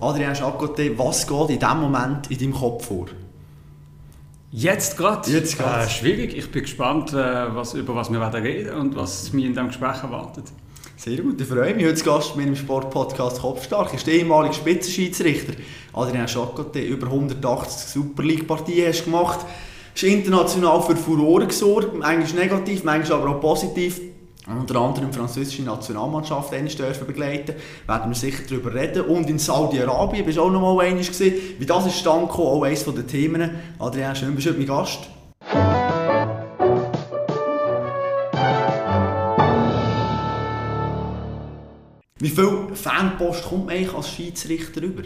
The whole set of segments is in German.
Adrian Chacoté, was geht in diesem Moment in deinem Kopf vor? Jetzt gerade? Jetzt gerade. Äh, schwierig. Ich bin gespannt, äh, was, über was wir werden reden und was mich in diesem Gespräch erwartet. Sehr gut, ich freue mich. Heute Gast mit dem Sportpodcast Kopfstark ist der ehemalige Spitzenschiedsrichter Adrian Chacoté. Über 180 Super League-Partien hast du gemacht. Ist international für Furore gesorgt, manchmal negativ, manchmal aber auch positiv unter anderem die französische Nationalmannschaft dürfen begleiten. Werden wir sicher darüber reden. Und in Saudi-Arabien bist du auch noch mal einmal gesehen. Wie das ist stand gekommen, auch eines der Themen. Adrian, schön bist du mein Gast. Wie viel Fanpost kommt man eigentlich als Schiedsrichter über?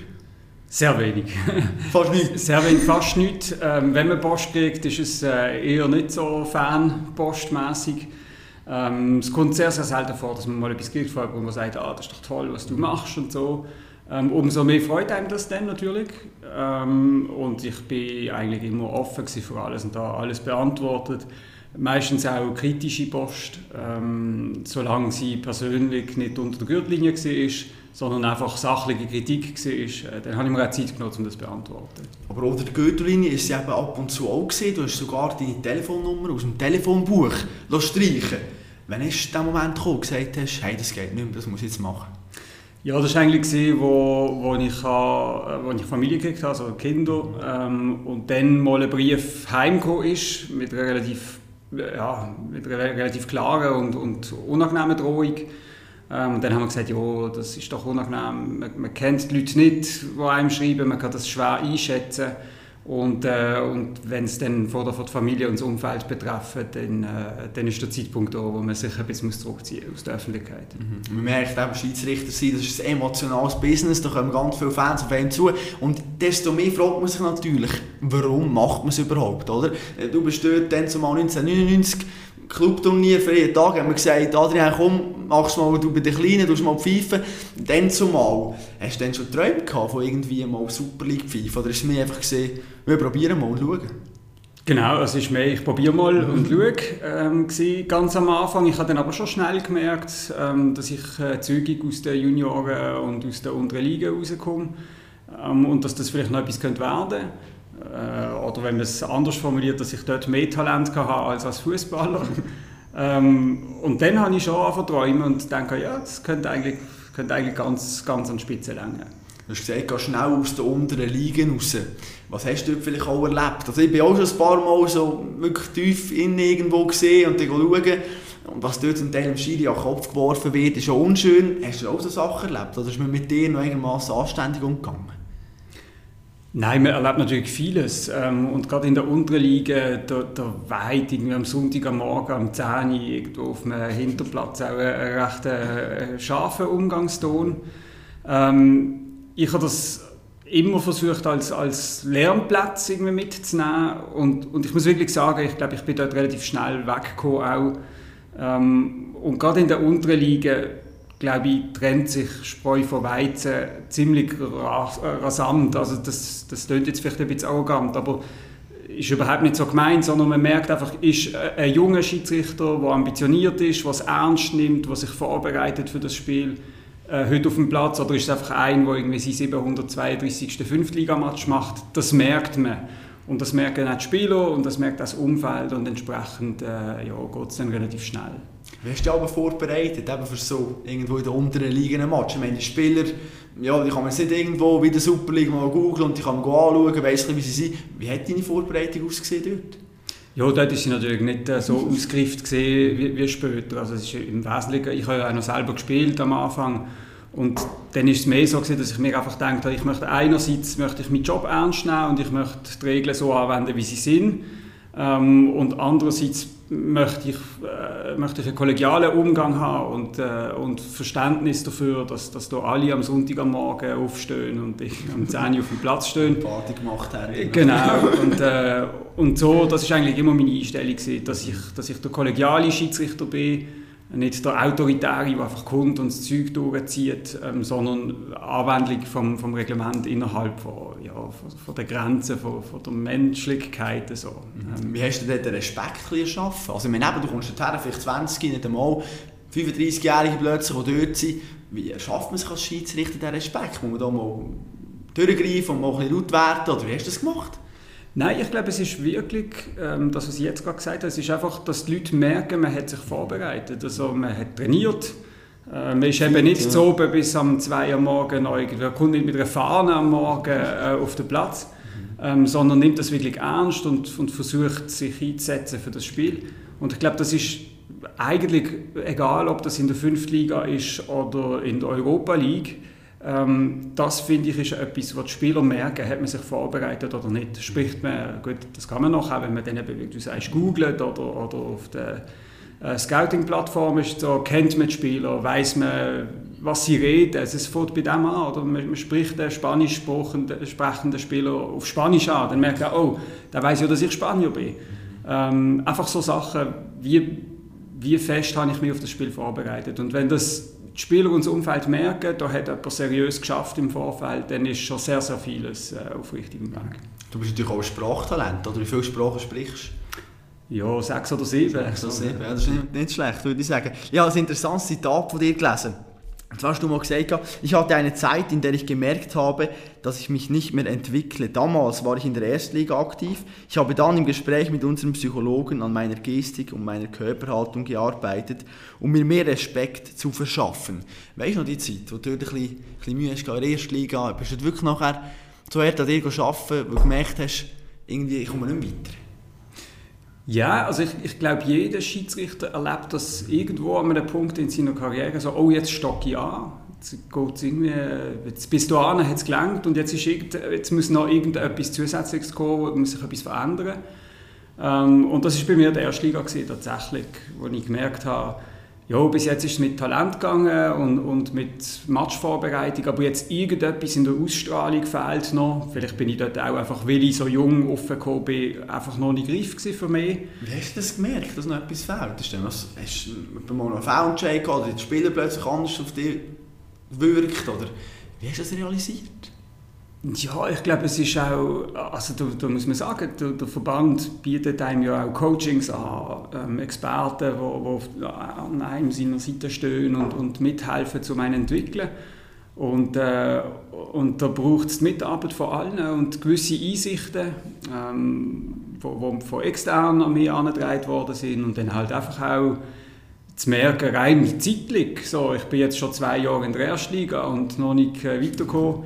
Sehr wenig. Fast nicht? Sehr wenig, fast nicht. Ähm, wenn man Post kriegt, ist es äh, eher nicht so fanpostmäßig. Ähm, es kommt sehr, sehr selten vor, dass man mal etwas kriegt, wo man sagt, ah, das ist doch toll, was du machst und so. Ähm, umso mehr freut einem das dann natürlich. Ähm, und ich bin eigentlich immer offen für alles und da alles beantwortet. Meistens auch kritische Post, ähm, solange sie persönlich nicht unter der Gürtellinie war, sondern einfach sachliche Kritik war, äh, dann habe ich mir auch Zeit genommen, um das zu beantworten. Aber unter der Gürtellinie ist sie eben ab und zu auch gesehen. Du hast sogar deine Telefonnummer aus dem Telefonbuch streichen Wann ist der Moment gekommen, gesagt hast, hey, das geht nicht mehr, das muss ich jetzt machen? Ja, das war eigentlich, wo, wo, ich, äh, wo ich Familie gekriegt habe, also Kinder, ähm, und dann mal ein Brief heimgekommen ist, mit einer relativ, ja, mit einer relativ klaren und, und unangenehmen Drohung. Ähm, und dann haben wir gesagt, ja, das ist doch unangenehm, man, man kennt die Leute nicht, die einem schreiben, man kann das schwer einschätzen. Und, äh, und wenn es dann vor der, Familie und das Umfeld betreffen, dann, äh, dann ist der Zeitpunkt da, wo man sich ein bisschen zurückziehen muss aus der Öffentlichkeit. Mhm. Man merkt eben, Schiedsrichter sein, das ist ein emotionales Business, da kommen ganz viele Fans auf einen zu. Und desto mehr fragt man sich natürlich, warum macht man es überhaupt, oder? Du bist dort dann zumal 1999 Clubturnier für jeden Tag haben wir gesagt, Adrian, komm, mach's mal du bei den Kleinen, du mal pfeifen. Dann zumal, hast du dann schon Träume gehabt von irgendwie mal Super League pfeifen? Oder ist es mir einfach gesehen, wir probieren mal und schauen? Genau, es ist mehr, ich probiere mal und schaue, ähm, ganz am Anfang. Ich habe dann aber schon schnell gemerkt, ähm, dass ich äh, zügig aus den Junioren und aus der unteren Liga rauskomme ähm, und dass das vielleicht noch etwas könnte werden könnte. Äh, oder wenn man es anders formuliert, dass ich dort mehr Talent hatte als als Fußballer. ähm, und dann habe ich schon angefangen und denke, ja, das könnte eigentlich, könnte eigentlich ganz, ganz an die Spitze lenken. Du hast gesagt, geh schnell aus den unteren Ligen raus. Was hast du dort vielleicht auch erlebt? Also ich bin auch schon ein paar Mal so wirklich tief in irgendwo gesehen und dann schauen. Und was dort zum Teil im Schiri an den Kopf geworfen wird, ist schon unschön. Hast du auch so Sachen erlebt? Oder ist man mit dir noch einigermaßen anständig umgegangen? Nein, man erlebt natürlich vieles. Ähm, und gerade in der unteren Liga, da weit am Sonntag am Morgen, am 10 Uhr, irgendwo auf einem Hinterplatz auch einen recht äh, scharfen Umgangston. Ähm, ich habe das immer versucht als, als Lernplatz irgendwie mitzunehmen und, und ich muss wirklich sagen, ich glaube, ich bin dort relativ schnell weggekommen auch. Ähm, und gerade in der unteren Liga glaube ich, trennt sich Spreu von Weizen ziemlich rasant. Also das, das klingt jetzt vielleicht ein bisschen arrogant, aber ist überhaupt nicht so gemeint, sondern man merkt einfach, ist ein junger Schiedsrichter, der ambitioniert ist, was ernst nimmt, was sich vorbereitet für das Spiel, äh, heute auf dem Platz, oder ist es einfach ein, der irgendwie sein 732. Fünftligamatch macht, das merkt man. Und das merken auch die Spieler und das merkt das Umfeld und entsprechend äh, ja, geht es dann relativ schnell. Wie hast du dich aber vorbereitet eben für so irgendwo in der unteren Liga einen Match? Ich meine, die Spieler, ja, die kann man nicht irgendwo wie der Super League mal googeln und die kann man anschauen, weiss wie sie sind. Wie hat deine Vorbereitung ausgesehen dort? Ja, dort war sie natürlich nicht äh, so ausgereift wie, wie später. Also es ist im Wesentlichen, ich habe ja auch noch selber gespielt am Anfang und dann ist es mehr so gewesen, dass ich mir einfach gedacht habe, ich möchte einerseits möchte ich meinen Job ernst nehmen und ich möchte die Regeln so anwenden, wie sie sind. Ähm, und andererseits möchte ich, äh, möchte ich einen kollegialen Umgang haben und, äh, und Verständnis dafür, dass, dass da alle am Sonntag am Morgen aufstehen und ich am 10 Uhr auf dem Platz stehen. Party gemacht haben. Genau. Und, äh, und so, das ist eigentlich immer meine Einstellung dass ich, dass ich der kollegiale Schiedsrichter bin nicht der Autoritäre, der einfach kommt und das Zeug durchzieht, ähm, sondern Anwendung vom, vom Reglement innerhalb von, ja, von, von der Grenzen, von, von der Menschlichkeit. So. Ähm. Wie hast du denn den Respekt geschaffen? Also, ich du kommst dorthin, vielleicht 20, nicht einmal 35-Jährige plötzlich, die dort sind. Wie schafft man sich als Schiedsrichter den Respekt? Muss man da mal durchgreifen und mal ein bisschen laut werden? Oder wie hast du das gemacht? Nein, ich glaube, es ist wirklich, ähm, das, was ich jetzt gerade gesagt habe, es ist einfach, dass die Leute merken, man hat sich vorbereitet. Also man hat trainiert. Äh, man ist eben nicht ja. so bis um 2 Uhr morgen irgendwie, kommt nicht mit einer Fahne am Morgen äh, auf den Platz, mhm. ähm, sondern nimmt das wirklich ernst und, und versucht, sich einzusetzen für das Spiel. Und ich glaube, das ist eigentlich egal, ob das in der 5. Liga ist oder in der Europa League ähm, das finde ich ist etwas, was die Spieler merken, hat man sich vorbereitet oder nicht. Spricht man, gut, das kann man noch, auch wenn man dann eben, wie du sagst, googelt oder, oder auf der äh, Scouting-Plattform ist so, kennt man die Spieler, weiß man, was sie reden. Also es fängt bei dem an, oder man, man spricht den spanisch sprechenden Spieler auf Spanisch an, dann merkt er, oh, der weiß ja, dass ich Spanier bin. Ähm, einfach so Sachen, wie, wie fest habe ich mich auf das Spiel vorbereitet. Und wenn das die Spieler und das Umfeld merken, da hat jemand seriös geschafft im Vorfeld, dann ist schon sehr, sehr vieles äh, auf richtigem Weg. Du bist natürlich auch ein Sprachtalent, oder? Wie viele Sprachen sprichst du? Ja, sechs oder sieben. Sechs oder sieben, ja, das ist nicht, nicht schlecht, würde ich sagen. Ich habe ein interessantes Zitat von dir gelesen. Zwar hast du mal gesagt, ich hatte eine Zeit, in der ich gemerkt habe, dass ich mich nicht mehr entwickle. Damals war ich in der Erstliga aktiv. Ich habe dann im Gespräch mit unserem Psychologen an meiner Gestik und meiner Körperhaltung gearbeitet, um mir mehr Respekt zu verschaffen. Weißt du noch die Zeit, wo du ein bisschen, ein bisschen Mühe hast in der Erstliga? Bist du wirklich nachher so hart an dir arbeiten, weil du gemerkt hast, irgendwie, ich komme nicht weiter? Ja, also ich, ich glaube, jeder Schiedsrichter erlebt das irgendwo an einem Punkt in seiner Karriere, so, oh, jetzt stocke ich an, jetzt, irgendwie, jetzt bis dahin hat es gelangt und jetzt, ist jetzt muss noch irgendetwas Zusätzliches kommen, muss sich etwas verändern. Ähm, und das war bei mir der erste Liga gewesen, tatsächlich, wo ich gemerkt habe, ja, bis jetzt ist es mit Talent gegangen und, und mit Matchvorbereitung, aber jetzt irgendetwas in der Ausstrahlung fehlt noch. Vielleicht bin ich dort auch einfach, weil ich so jung aufgekommen bin, einfach noch nicht greif für mich. Wie hast du das gemerkt, dass noch etwas fehlt? Ist denn was, hast du mal einen Foul-Check oder die Spieler plötzlich anders auf dich wirkt? Oder wie hast du das realisiert? Ja, ich glaube, es ist auch, also da, da muss man sagen, der, der, Verband bietet einem ja auch Coachings an, ähm, Experten, die an einem seiner Seite stehen und, und mithelfen, um einen entwickeln. Und, äh, und da braucht es die Mitarbeit von allen und gewisse Einsichten, ähm, von extern an mich angetragen worden sind und dann halt einfach auch zu merken, rein zeitlich, so, ich bin jetzt schon zwei Jahre in der Erstliga und noch nicht äh, weitergekommen,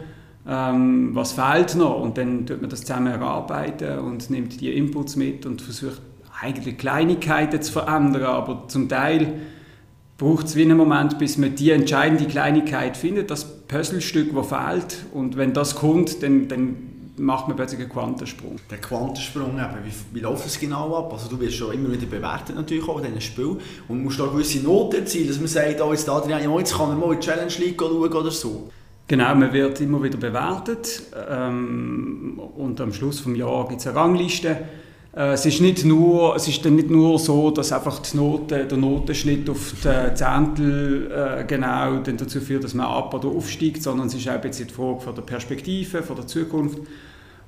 ähm, was fehlt noch und dann tut man das zusammen erarbeiten und nimmt die Inputs mit und versucht eigentlich Kleinigkeiten zu verändern, aber zum Teil braucht es wie einen Moment, bis man die entscheidende Kleinigkeit findet, das Puzzlestück, das fehlt und wenn das kommt, dann, dann macht man plötzlich einen Quantensprung. Der Quantensprung, eben, wie, wie läuft es genau ab? Also du wirst schon immer wieder bewertet natürlich auch in diesen Spiel und musst da gewisse Noten erzielen, dass man sagt, oh, jetzt, Adrian, jetzt kann er mal in die Challenge League schauen oder so. Genau, man wird immer wieder bewertet ähm, und am Schluss des Jahres gibt es eine Rangliste. Äh, es, ist nicht nur, es ist dann nicht nur so, dass einfach die Note, der Notenschnitt auf die Zehntel äh, genau dazu führt, dass man ab- oder aufsteigt, sondern es ist auch jetzt die Frage von der Perspektive, von der Zukunft.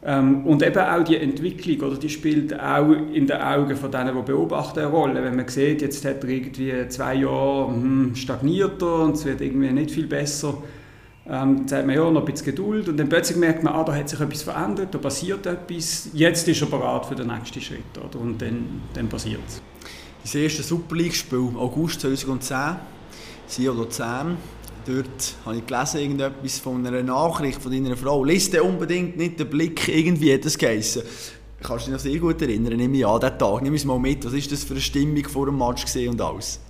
Ähm, und eben auch die Entwicklung, oder die spielt auch in den Augen von denen, die beobachten, eine Rolle. Wenn man sieht, jetzt hat er irgendwie zwei Jahre hm, stagniert und es wird irgendwie nicht viel besser, ähm, dann sagt man, ja, noch ein bisschen Geduld und dann plötzlich merkt man, ah, da hat sich etwas verändert, da passiert etwas, jetzt ist er bereit für den nächsten Schritt. Oder? Und dann, dann passiert es. Das erste Super League-Spiel, August 2010, Sion Luzern. Dort habe ich gelesen, irgendetwas von einer Nachricht von deiner Frau. Lies unbedingt nicht den Blick, irgendwie hat das geheißen. Kannst du dich noch sehr gut erinnern, nehme ich an, diesen Tag. Nimm es mal mit, was war das für eine Stimmung vor dem Match und alles?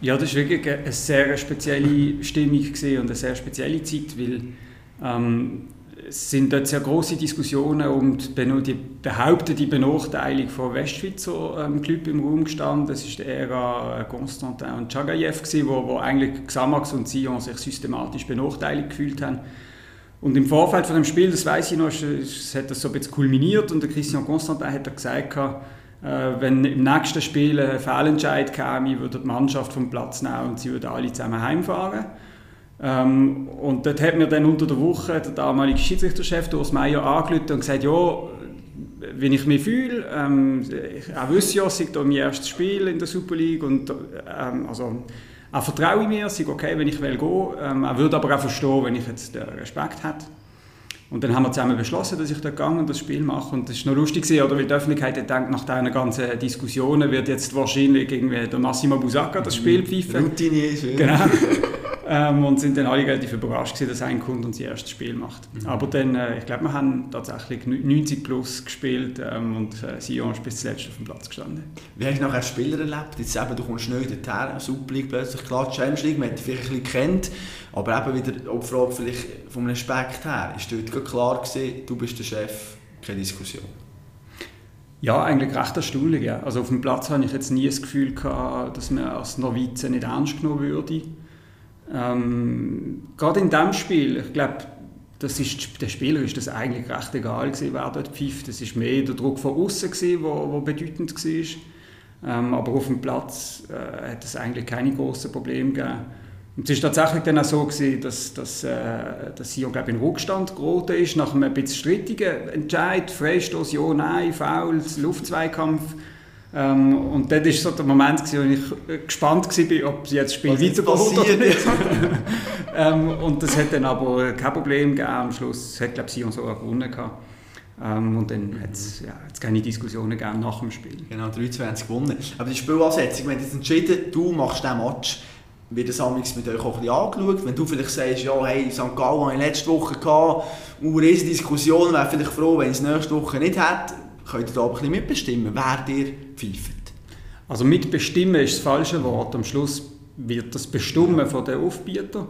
Ja, das war wirklich eine sehr spezielle Stimmung und eine sehr spezielle Zeit, weil ähm, es sind dort sehr große Diskussionen um die, behauptete Benachteiligung von Westschweizer ähm, Club im Raum gestanden. Das ist die Ära Konstantin und Chagayev, wo, wo eigentlich Xamax und Sion sich systematisch benachteiligt gefühlt haben. Und im Vorfeld von dem Spiel, das weiß ich noch, hat das so ein bisschen kulminiert und der Christian Constantin hat gesagt, äh, wenn im nächsten Spiel ein Fehlentscheid käme, würde die Mannschaft vom Platz nehmen und sie würden alle zusammen heimfahren. Ähm, und dort hat mir dann unter der Woche der damalige Schiedsrichterchef Urs Meier angerufen und gesagt, ja, wenn ich mich fühle, ähm, er wüsste ja, es ist mein erstes Spiel in der Super League und ähm, also, er vertraue mir, es okay, wenn ich will gehen, ähm, er würde aber auch verstehen, wenn ich jetzt Respekt hätte. Und dann haben wir zusammen beschlossen, dass ich da gegangen und das Spiel mache. Und das ist noch lustig gewesen, oder? Weil die Öffentlichkeit gedacht, nach diesen ganzen Diskussionen wird jetzt wahrscheinlich irgendwie der Massimo Busacca das Spiel pfeifen. Routine ist, ja. Genau. Ähm, und sind dann alle relativ überrascht gewesen, dass ein Kunde unser erstes Spiel macht. Mhm. Aber dann, äh, ich glaube, wir haben tatsächlich 90 plus gespielt ähm, und äh, Sion ist bis zuletzt auf dem Platz gestanden. Wie hast du nachher Spieler erlebt? Jetzt eben, du kommst neu dorthin, Super League plötzlich, klar, die Champions League, man hat vielleicht ein bisschen kennt, aber eben wieder die Frage vielleicht vom Respekt her, ist dort klar gewesen, du bist der Chef, keine Diskussion? Ja, eigentlich recht erstaunlich. Ja. Also auf dem Platz hatte ich jetzt nie das Gefühl gehabt, dass man als Novize nicht ernst genommen würde. Ähm, gerade in diesem Spiel, ich glaube, das ist, der Spieler ist das eigentlich recht egal gewesen, wer dort pfeift. Das war mehr der Druck von außen, der wo, wo bedeutend war. Ähm, aber auf dem Platz äh, hat es eigentlich keine großen Probleme gegeben. Und es war tatsächlich dann auch so, gewesen, dass, dass, äh, dass Sion glaube in Rückstand geraten ist, nach einem bisschen strittigen Entscheid, Freistoß, ja, nein, Foul, Luftzweikampf. Ähm, und das war so der Moment, wo ich gespannt war, ob sie jetzt das Spiel weitergeht oder nicht. ähm, und das hat dann aber kein Problem gegeben. Am Schluss hat glaube Sion sogar gewonnen. Gehabt. Ähm, und dann hat es ja, keine Diskussionen gegeben nach dem Spiel. Genau, 23 gewonnen. Aber die Spielansetzung, wenn jetzt entschieden du machst diesen Match, wird das mit euch auch ein bisschen angeschaut. Wenn du vielleicht sagst, ja, hey, St. Gallen hatte ich letzte Woche, gehabt, eine riesige Diskussion, wäre vielleicht froh, wenn ich es nächste Woche nicht hätte, könnt ihr da ein bisschen mitbestimmen, wer dir pfeift? Also mitbestimmen ist das falsche Wort. Am Schluss wird das bestimmen von den Aufbietern.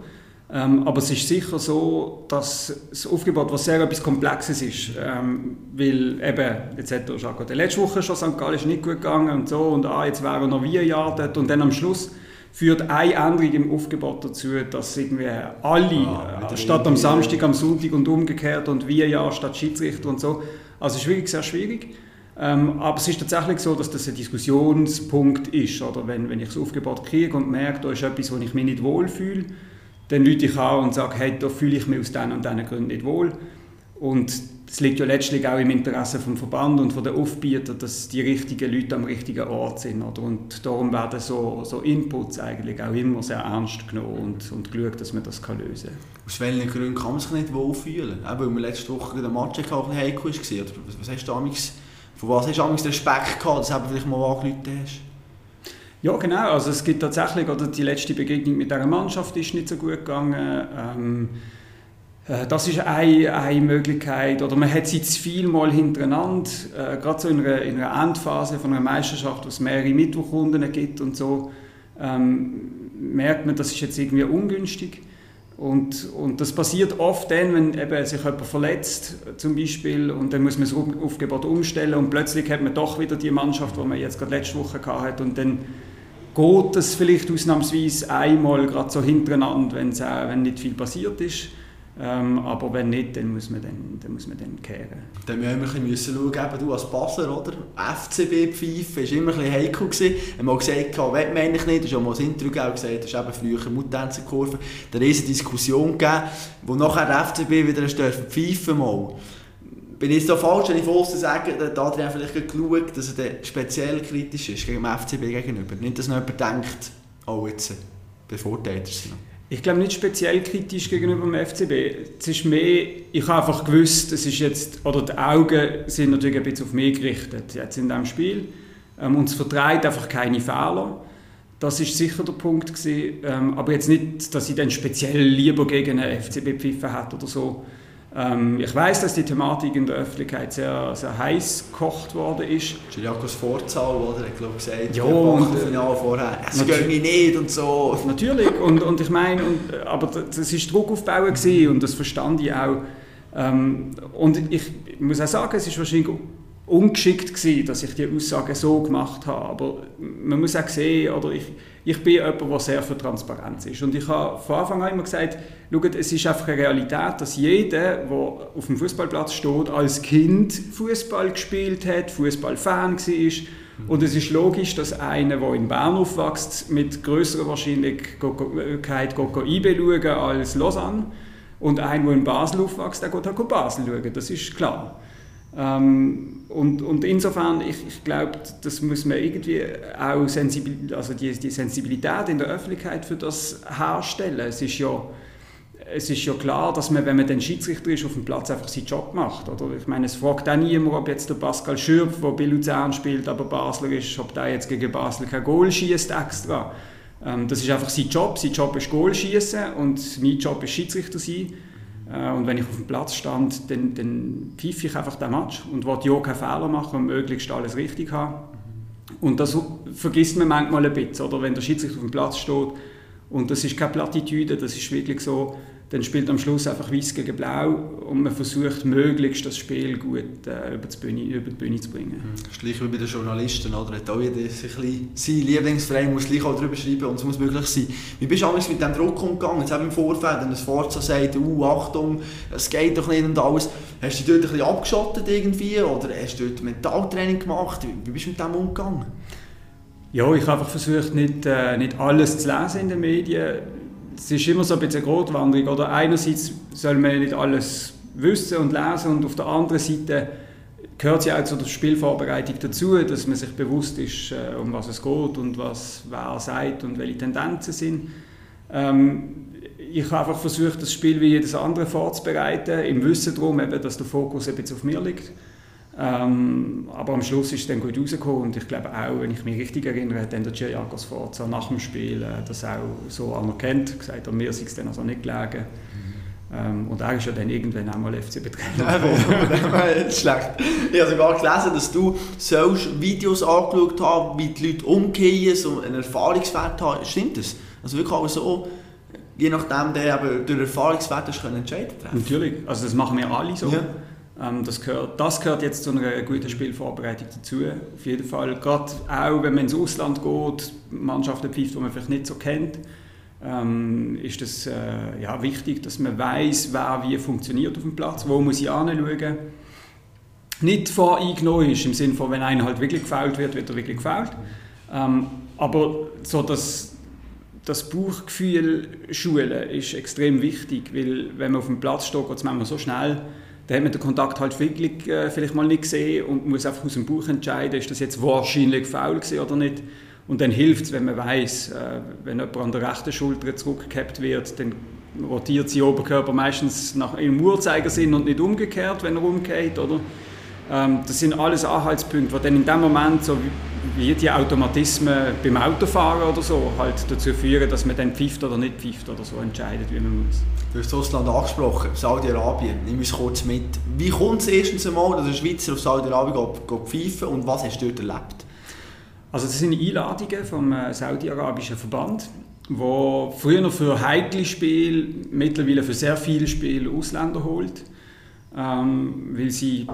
Ähm, aber es ist sicher so, dass das Aufgebot was sehr etwas Komplexes ist. Ähm, weil eben, jetzt hat er schon letzte Woche schon St. Gallen ist nicht gut gegangen und so und ah, jetzt wäre er noch wie ein Jahr dort und dann am Schluss führt eine Änderung im Aufgebot dazu, dass irgendwie alle, ah, äh, statt am Samstag, am Sonntag und umgekehrt und wie ein Jahr statt Schiedsrichter und so. Also es ist wirklich sehr schwierig. Ähm, aber es ist tatsächlich so, dass das ein Diskussionspunkt ist. Oder wenn, wenn ich das Aufgebot kriege und merke, da ist etwas, wo ich mich nicht wohlfühle, dann lüte ich an und sage, hey, da fühle ich mich aus diesen und diesen Gründen nicht wohl. Und es liegt ja letztlich auch im Interesse vom Verband und von den Aufbieter, dass die richtigen Leute am richtigen Ort sind. Oder? Und darum werden so, so Inputs eigentlich auch immer sehr ernst genommen und, und geschaut, dass man das kann lösen kann. Aus welchen Gründen kann man sich nicht wohlfühlen? Eben, weil man letzte Woche den Match ein bisschen heikel war. Oder was hast du damals, von was hast du damals Respekt gehabt, dass du vielleicht mal angerufen hast? Ja, genau. Also es gibt tatsächlich, oder die letzte Begegnung mit dieser Mannschaft ist nicht so gut gegangen. Ähm, äh, das ist eine, eine Möglichkeit. Oder man hat sie zu viel mal hintereinander, äh, gerade so in einer, in einer Endphase von einer Meisterschaft, wo es mehrere Mittwochrunden gibt und so, ähm, merkt man, das ist jetzt irgendwie ungünstig. Und, und das passiert oft dann, wenn eben sich jemand verletzt, zum Beispiel, und dann muss man das Aufgebot umstellen und plötzlich hat man doch wieder die Mannschaft, die man jetzt gerade letzte Woche hatte und dann geht es vielleicht ausnahmsweise einmal gerade so hintereinander, wenn nicht viel passiert ist. Ähm, aber wenn nicht, dann muss man dann, dann, muss man dann kehren. Dann müssen wir müssen schauen, eben du als Basler, oder? FCB pfeifen war immer ein bisschen heikel. Gewesen. Wir haben mal gesagt, will man eigentlich nicht. Du hast auch mal das Intro gesagt, das ist eben früher Muttänzerkurve. Da eine riesige Diskussion gegeben, wo nachher der FCB wieder pfeifen mal. Bin ich da falsch, wenn ich von sage, dass Adrian vielleicht geschaut, dass er speziell kritisch ist gegen den FCB gegenüber? Nicht, dass noch jemand denkt, oh jetzt bevorteilt er sie noch. Ich glaube nicht speziell kritisch gegenüber dem FCB. Es ist mehr, ich habe einfach gewusst, es ist jetzt, oder die Augen sind natürlich ein bisschen auf mich gerichtet jetzt in diesem Spiel. Ähm, und es vertreibt einfach keine Fehler. Das ist sicher der Punkt gewesen. Ähm, aber jetzt nicht, dass ich dann speziell lieber gegen einen FCB pfiffen hat oder so. Ähm, ich weiß, dass die Thematik in der Öffentlichkeit sehr, sehr heiß gekocht worden ist. Jakobs Vorzahl, oder? Er hat gesagt, ja, und, Jahr vorher, es geht nicht und so. Natürlich, und, und ich meine, und, aber das war Druck aufbauen gewesen, und das verstand ich auch. Ähm, und ich muss auch sagen, es ist wahrscheinlich ungeschickt gewesen, dass ich die Aussage so gemacht habe. Aber man muss auch sehen, oder ich, ich bin jemand, der sehr für Transparenz ist. Und ich habe von Anfang an immer gesagt, schaut, es ist einfach eine Realität, dass jeder, der auf dem Fußballplatz steht, als Kind Fußball gespielt hat, Fußballfan war. Und es ist logisch, dass einer, der in Bern aufwächst, mit größerer Wahrscheinlichkeit IB schauen als Lausanne. Und einer, der in Basel aufwächst, der geht auch Basel schauen. Das ist klar. Ähm, und, und insofern, ich, ich glaube, das muss man irgendwie auch sensibil, also die, die Sensibilität in der Öffentlichkeit für das herstellen. Es ist ja, es ist ja klar, dass man, wenn man dann Schiedsrichter ist, auf dem Platz einfach seinen Job macht. Oder? Ich meine, es fragt auch niemand, ob jetzt der Pascal Schürpf, der bei Luzern spielt, aber Basler ist, ob der jetzt gegen Basel kein Goal schießt extra. Ähm, das ist einfach sein Job. Sein Job ist Goal schießen und mein Job ist Schiedsrichter sein. Äh, und wenn ich auf dem Platz stand, dann, dann pfeife ich einfach den Match und wollte ja keinen Fehler machen und möglichst alles richtig haben. Und das vergisst man manchmal ein bisschen, oder? wenn der Schiedsrichter auf dem Platz steht. Und das ist keine Plattitüde, das ist wirklich so, dann spielt am Schluss einfach Weiß gegen Blau und man versucht möglichst das Spiel gut äh, über, die Bühne, über die Bühne zu bringen. Mhm. Das ist gleich wie bei den Journalisten, oder? Hat auch jeder sein Lieblingsverein muss gleich auch darüber schreiben und es muss möglich sein. Wie bist du mit dem Druck umgegangen? Jetzt im Vorfeld, wenn das Forza sagt, uh, Achtung, es geht doch nicht und alles. Hast du dich dort ein bisschen abgeschottet irgendwie oder hast du dort Mentaltraining gemacht? Wie bist du mit dem umgegangen? Ja, ich habe einfach versucht, nicht, äh, nicht alles zu lesen in den Medien es ist immer so ein bisschen eine Grotwanderung. Oder einerseits soll man nicht alles wissen und lesen und auf der anderen Seite gehört ja auch zur Spielvorbereitung dazu, dass man sich bewusst ist, äh, um was es geht und was wer sagt und welche Tendenzen sind. Ähm, ich habe einfach versucht, das Spiel wie jedes andere vorzubereiten, im Wissen darum, eben, dass der Fokus ein auf mir liegt. Ähm, aber am Schluss ist es dann gut rausgekommen und ich glaube auch, wenn ich mich richtig erinnere, hat dann der Giacomo Sforza nach dem Spiel äh, das auch so anerkannt, gesagt, an mir sei es dann also nicht gelegen. Ähm, und er ist ja dann irgendwann auch mal FC-Betreuer Nein, schlecht. Ich habe sogar gelesen, dass du solche Videos angeschaut hast, wie die Leute umgehen, so einen Erfahrungswert haben. Stimmt das? Also wirklich auch so, je nachdem, der eben durch Erfahrungswert entscheiden treffen Natürlich, also das machen wir alle so. Ja. Ähm, das, gehört, das gehört jetzt zu einer guten Spielvorbereitung dazu, auf jeden Fall. Gerade auch, wenn man ins Ausland geht, Mannschaften pfeift, die man vielleicht nicht so kennt, ähm, ist es äh, ja, wichtig, dass man weiß, wer wie funktioniert auf dem Platz, wo muss ich anschauen. Nicht voreingenommen ist, im Sinne von, wenn einer halt wirklich gefault wird, wird er wirklich gefault. Ähm, aber so das, das Bauchgefühl schulen ist extrem wichtig, weil wenn man auf dem Platz steht, geht es manchmal so schnell, dann hat man den Kontakt halt wirklich äh, vielleicht mal nicht gesehen und muss einfach aus dem Buch entscheiden, ist das jetzt wahrscheinlich faul oder nicht. Und dann hilft es, wenn man weiß, äh, wenn jemand an der rechten Schulter zurückgehabt wird, dann rotiert sein Oberkörper meistens nach im Uhrzeigersinn und nicht umgekehrt, wenn er umgeht, oder? Ähm, das sind alles Anhaltspunkte, die dann in dem Moment, so wie die Automatismen beim Autofahren oder so, halt dazu führen, dass man dann pfeift oder nicht pfeift oder so entscheidet, wie man muss. Du hast Russland angesprochen, Saudi-Arabien. Nimm uns kurz mit. Wie kommt es erstens einmal, dass ein Schweizer auf Saudi-Arabien pfeifen und was hast du dort erlebt? Also das sind Einladungen vom äh, Saudi-Arabischen Verband, wo früher noch für heikle Spiele, mittlerweile für sehr viele Spiele Ausländer holt, ähm, weil sie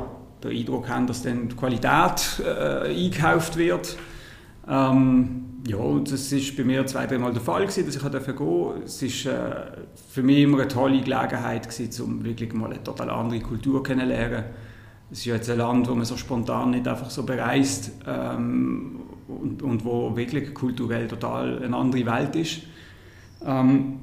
den Eindruck haben, dass dann die Qualität äh, eingekauft wird. Ähm, ja, das war bei mir zwei, dreimal der Fall, gewesen, dass ich gehen durfte. Es war äh, für mich immer eine tolle Gelegenheit, gewesen, um wirklich mal eine total andere Kultur kennenzulernen. Es ist ja jetzt ein Land, wo man so spontan nicht einfach so bereist ähm, und, und wo wirklich kulturell total eine andere Welt ist. Ähm,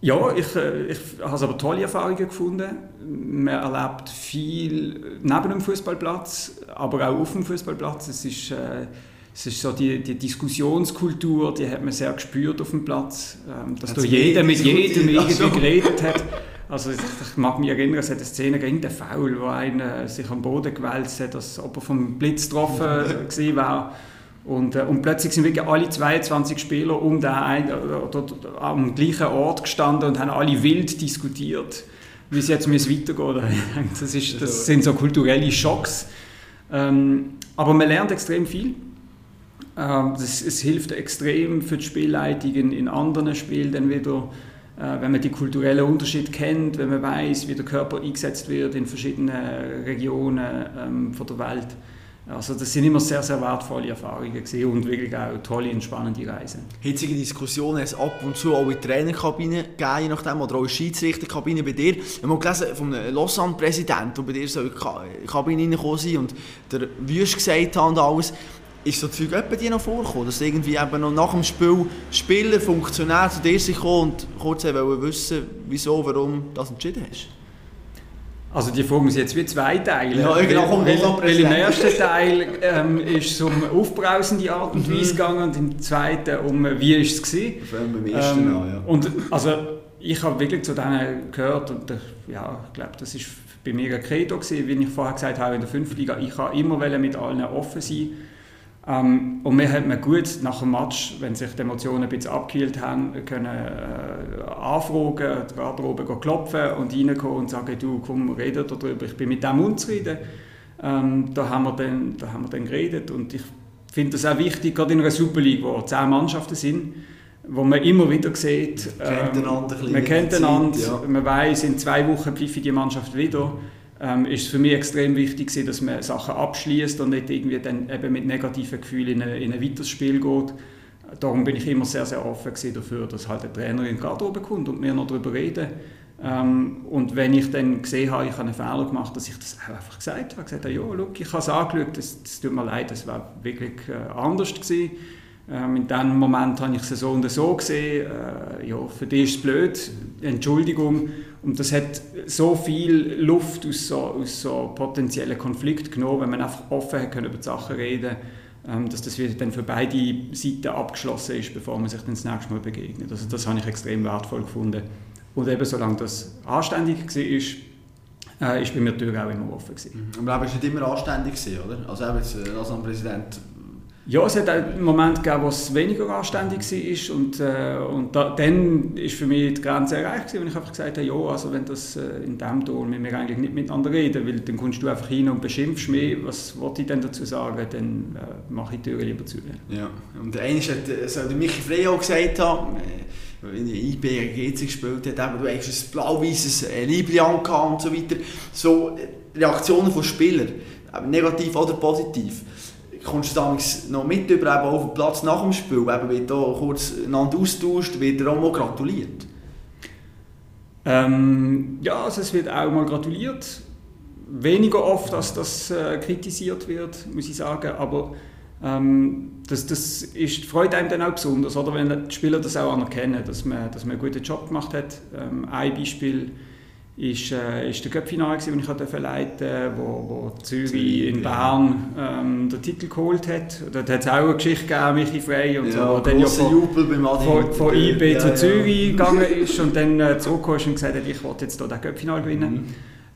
ja, ich, äh, ich habe aber tolle Erfahrungen gefunden. Man erlebt viel neben dem Fußballplatz, aber auch auf dem Fußballplatz. Es ist, äh, es ist so die, die Diskussionskultur, die hat man sehr gespürt auf dem Platz, ähm, dass da jeder mit jedem irgendwie so. geredet hat. Also ich, ich, mag mich erinnern, es hat eine Szene gegen den Foul, wo einer sich am Boden gewälzt hat, als ob er vom Blitz getroffen war. Und, äh, und plötzlich sind wirklich alle 22 Spieler um den ein, oder, oder, am gleichen Ort gestanden und haben alle wild diskutiert, wie es jetzt weitergehen das, ist, das sind so kulturelle Schocks. Ähm, aber man lernt extrem viel. Ähm, das, es hilft extrem für die Spielleitung in, in anderen Spielen dann wieder, äh, wenn man die kulturellen Unterschiede kennt, wenn man weiß, wie der Körper eingesetzt wird in verschiedenen Regionen ähm, von der Welt also das sind immer sehr, sehr wertvolle Erfahrungen gewesen und wirklich auch tolle und spannende Reisen. Hitzige Diskussionen es ab und zu auch in der Trainerkabine gegeben, je nachdem, oder auch in der Schiedsrichterkabine bei dir. Ich habe gelesen vom Lausanne-Präsidenten, der bei dir so in die Kabine reingekommen ist und der Wüst gesagt hat und alles. Ist so Zeug etwa dir noch vorgekommen, dass irgendwie eben noch nach dem Spiel Spieler, Funktionär zu dir sind und kurz wissen wieso, warum du das entschieden hast? Also die Frage muss jetzt wie zwei Teile. Ja, genau, weil, weil, weil im ersten Teil ähm, ist es um aufbrausende Art und Weise mhm. gegangen und im zweiten um wie ist es gewesen. Allem beim ersten ähm, ja. Und also ich habe wirklich zu denen gehört und ja, ich glaube, das ist bei mir ein Credo gewesen, wie ich vorher gesagt habe in der 5. Liga. Ich habe immer mit allen offen sein. Ähm, und mir hat man gut nach dem Match, wenn sich die Emotionen ein bisschen abgekühlt haben, können äh, anfragen, die Garderobe klopfen und reinkommen und sagen, du, komm, reden darüber, ich bin mit dem unzufrieden. Ähm, da, haben wir dann, da haben wir dann geredet und ich finde das auch wichtig, gerade in einer Super League, wo zehn Mannschaften sind, wo man immer wieder sieht, ähm, man kennt einander, ja. man weiß, in zwei Wochen pfeife die Mannschaft wieder. Ähm, ist es für mich extrem wichtig, dass man Sachen abschließt und nicht irgendwie dann eben mit negativen Gefühlen in, eine, in ein weiteres Spiel geht. Darum bin ich immer sehr, sehr offen dafür, dass halt der Trainer in die Garderobe kommt und wir noch darüber reden. Ähm, und wenn ich dann gesehen habe, ich habe einen Fehler gemacht, dass ich das einfach gesagt habe, gesagt habe, ja, look, ich habe es angeschaut, das, das tut mir leid, das war wirklich äh, anders gewesen. Ähm, in diesem Moment habe ich es so und so gesehen, äh, ja, für dich ist es blöd, Entschuldigung. Und das hat so viel Luft aus so, aus so potenziellen Konflikten genommen, wenn man einfach offen hat können über die Sachen reden ähm, dass das wieder dann für beide Seiten abgeschlossen ist, bevor man sich dann das nächste Mal begegnet. Also das habe ich extrem wertvoll gefunden. Und eben solange das anständig war, äh, ist bei mir die Tür auch immer offen. Gewesen. Mhm. Aber du bist nicht immer anständig, oder? Also eben äh, als Präsident ja, es hat einen Moment gegeben, wo es weniger anständig war und, äh, und da, dann ist für mich die Grenze erreicht, wenn ich einfach gesagt habe, ja, also wenn das äh, in diesem Ton mit mir eigentlich nicht miteinander reden, weil dann kommst du einfach hin und beschimpfst mich, was wollte ich denn dazu sagen, dann äh, mache ich die Tür lieber zu. Ja, und der eine hat, also der Michi Frey auch gesagt haben, in der IB GC gespielt hat, eben, du hast ein blau-weißes äh, Liebling und so weiter. So äh, Reaktionen von Spielern, negativ oder positiv kommst du noch mit über eben auf den Platz nach dem Spiel, eben wird da kurz einander austauscht, wird dir auch mal gratuliert? Ähm, ja, also es wird auch mal gratuliert. Weniger oft, als das äh, kritisiert wird, muss ich sagen, aber ähm, das, das ist, freut einem dann auch besonders, oder? wenn die Spieler das auch anerkennen, dass man, dass man einen guten Job gemacht hat. Ähm, ein Beispiel ist, äh, ist der Cup-Final, das ich leiten durfte, wo, wo Zürich in Bern ähm, den Titel geholt hat. Dort hat es auch eine Geschichte gegeben, Michi Frey und ja, so, dann ja von, Jubel beim von, von IB ja, zu Zürich ja. gegangen ist und dann äh, zurückgekommen ist und gesagt hat, ich wollte jetzt hier den Cup-Final gewinnen. Mhm.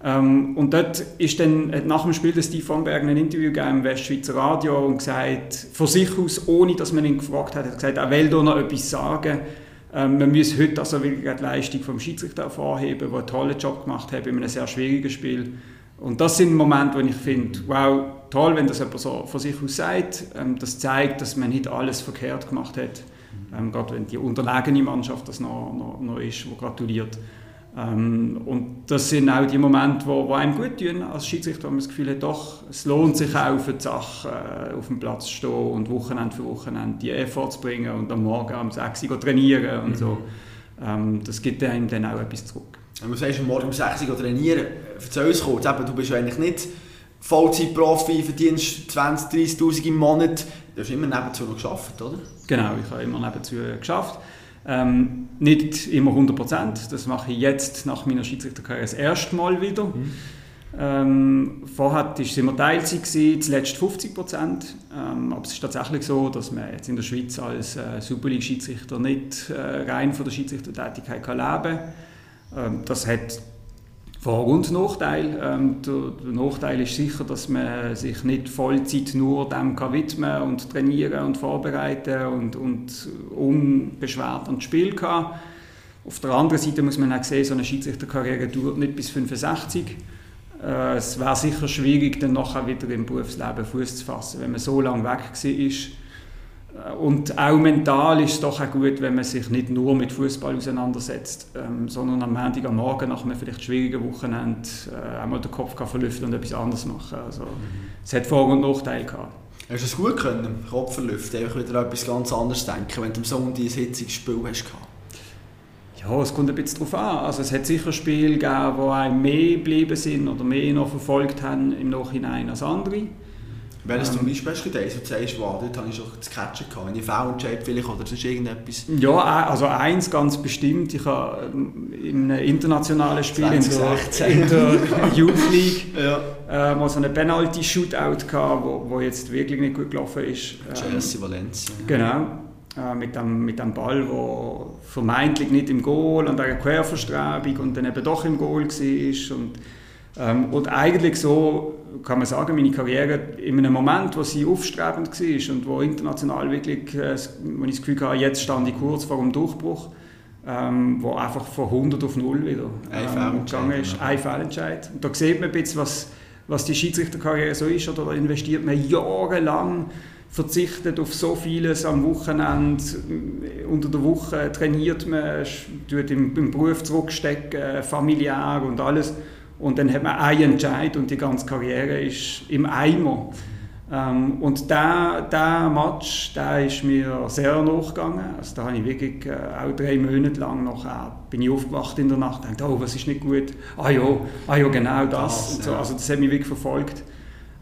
Ähm, und dort ist dann hat nach dem Spiel der Steve von Bergen ein Interview gegeben im Westschweizer Radio und gesagt, von sich aus, ohne dass man ihn gefragt hat, hat gesagt, er will da noch etwas sagen ähm, man muss heute also wirklich die Leistung vom Schiedsrichter hervorheben, der einen tollen Job gemacht hat in einem sehr schwierigen Spiel. Und das sind Momente, wo ich finde, wow, toll, wenn das jemand so von sich aus sagt. Ähm, das zeigt, dass man nicht alles verkehrt gemacht hat. Ähm, gerade wenn die unterlegene Mannschaft das noch, noch, noch ist, die gratuliert. Ähm, und das sind auch die Momente, wo, wo einem gut tun als Schiedsrichter, wo man das Gefühl hat, doch, es lohnt sich auch für die Sache äh, auf dem Platz zu stehen und Wochenende für Wochenende die Effort zu bringen und am Morgen um 6 Uhr trainieren und mhm. so. Ähm, das gibt einem dann auch etwas zurück. Wenn du sagst, am Morgen um 6 Uhr trainieren, erzähl uns kurz, eben, du bist eigentlich nicht Vollzeitprofi, verdienst 20'000, 30'000 im Monat, du hast immer nebenzu noch geschafft, oder? Genau, ich habe immer nebenzu geschafft. Ähm, nicht immer 100 Prozent, das mache ich jetzt nach meiner Schiedsrichterkarriere das erste Mal wieder. Mhm. Ähm, vorher war es immer Teilzeit, zuletzt 50 Prozent. Ähm, aber es ist tatsächlich so, dass man jetzt in der Schweiz als äh, Super League-Schiedsrichter nicht äh, rein von der Schiedsrichtertätigkeit kann leben kann. Ähm, das hat vor- und Nachteil. Ähm, der, der, Nachteil ist sicher, dass man sich nicht Vollzeit nur dem kann widmen und trainieren und vorbereiten und, und unbeschwert ans Spiel kann. Auf der anderen Seite muss man auch sehen, so eine Schiedsrichterkarriere dauert nicht bis 65. Äh, es wäre sicher schwierig, dann nachher wieder im Berufsleben Fuß zu fassen, wenn man so lange weg war und auch mental ist es doch auch gut, wenn man sich nicht nur mit Fußball auseinandersetzt, ähm, sondern am Montag am Morgen nach einem vielleicht schwierigen Wochenende äh, einmal den Kopf kann verlüften und etwas anderes machen. Also, mhm. Es hat Vor- und Nachteile gehabt. Hast du es gut können, Kopf verlüften, einfach wieder etwas ganz anderes denken, wenn du am Sonntag ein hitziges Spiel hast gehabt? Ja, es kommt ein bisschen darauf an. Also es hat sicher Spiele gegeben, die einem mehr geblieben sind oder mehr noch verfolgt haben im Nachhinein als andere. Welches ähm, zum Beispiel hast du gedacht, du sagst, wow, dort habe ich schon das Catchen gehabt, ich V-Entscheid vielleicht oder sonst irgendetwas? Ja, also eins ganz bestimmt. Ich habe ähm, in einem internationalen Spiel in der, in der Youth League ja. äh, mal so einen Penalty-Shootout gehabt, wo, wo jetzt wirklich nicht gut gelaufen ist. Ähm, Chelsea, Valencia. Genau. äh, mit, dem, mit dem Ball, der vermeintlich nicht im Goal und einer Querverstrebung und dann eben doch im Goal war. Und, ähm, und eigentlich so, kann man sagen, meine Karriere in einem Moment, wo sie aufstrebend war und wo international wirklich, äh, wo ich das Gefühl hatte, jetzt stand ich kurz vor dem Durchbruch, ähm, wo einfach von 100 auf 0 wieder ähm, gegangen ist. Ein Fehlentscheid. Und da sieht man ein bisschen, was, was die Schiedsrichterkarriere so ist. Oder da investiert man jahrelang verzichtet auf so vieles am Wochenende. Unter der Woche trainiert man, tut im, im Beruf zurückstecken, familiär und alles. Und dann hat man einen Entscheid und die ganze Karriere ist im Eimer. Ähm, und der, der Match, der ist mir sehr nachgegangen. Also da habe ich wirklich äh, auch drei Monate lang noch, bin ich aufgewacht in der Nacht und dachte, oh, was ist nicht gut? Ah ja, ah ja genau das. das so. Also das hat mich wirklich verfolgt.